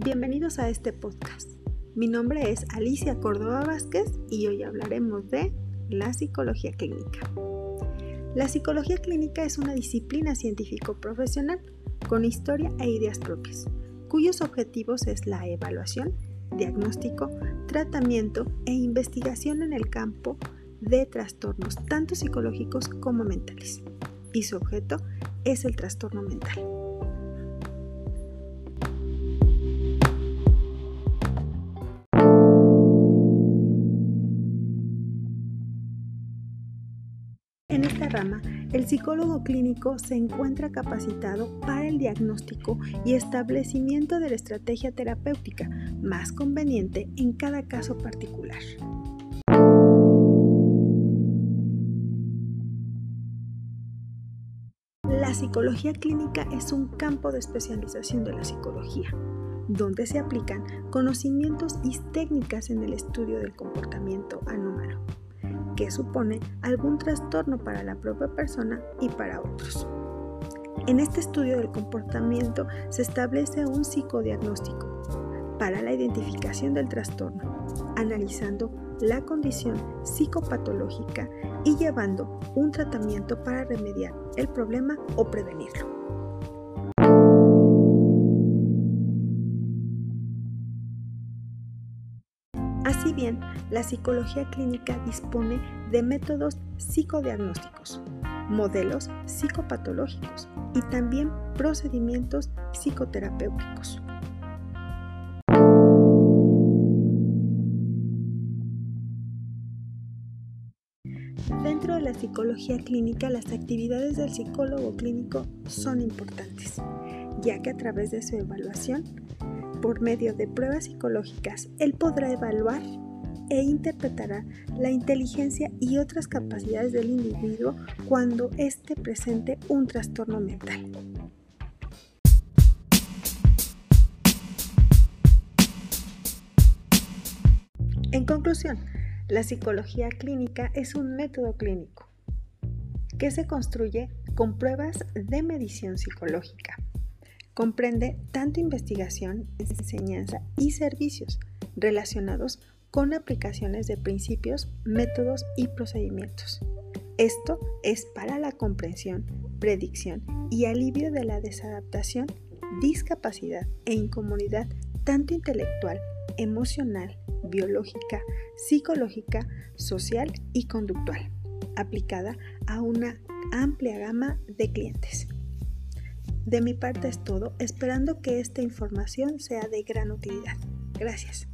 Bienvenidos a este podcast. Mi nombre es Alicia Córdoba Vázquez y hoy hablaremos de la psicología clínica. La psicología clínica es una disciplina científico-profesional con historia e ideas propias, cuyos objetivos es la evaluación, diagnóstico, tratamiento e investigación en el campo de trastornos tanto psicológicos como mentales. Y su objeto es el trastorno mental. En esta rama, el psicólogo clínico se encuentra capacitado para el diagnóstico y establecimiento de la estrategia terapéutica más conveniente en cada caso particular. La psicología clínica es un campo de especialización de la psicología, donde se aplican conocimientos y técnicas en el estudio del comportamiento anómalo que supone algún trastorno para la propia persona y para otros. En este estudio del comportamiento se establece un psicodiagnóstico para la identificación del trastorno, analizando la condición psicopatológica y llevando un tratamiento para remediar el problema o prevenirlo. Así bien, la psicología clínica dispone de métodos psicodiagnósticos, modelos psicopatológicos y también procedimientos psicoterapéuticos. Dentro de la psicología clínica, las actividades del psicólogo clínico son importantes, ya que a través de su evaluación por medio de pruebas psicológicas, él podrá evaluar e interpretará la inteligencia y otras capacidades del individuo cuando éste presente un trastorno mental. En conclusión, la psicología clínica es un método clínico que se construye con pruebas de medición psicológica Comprende tanto investigación, enseñanza y servicios relacionados con aplicaciones de principios, métodos y procedimientos. Esto es para la comprensión, predicción y alivio de la desadaptación, discapacidad e incomodidad tanto intelectual, emocional, biológica, psicológica, social y conductual, aplicada a una amplia gama de clientes. De mi parte es todo, esperando que esta información sea de gran utilidad. Gracias.